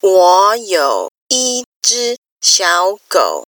我有一只小狗。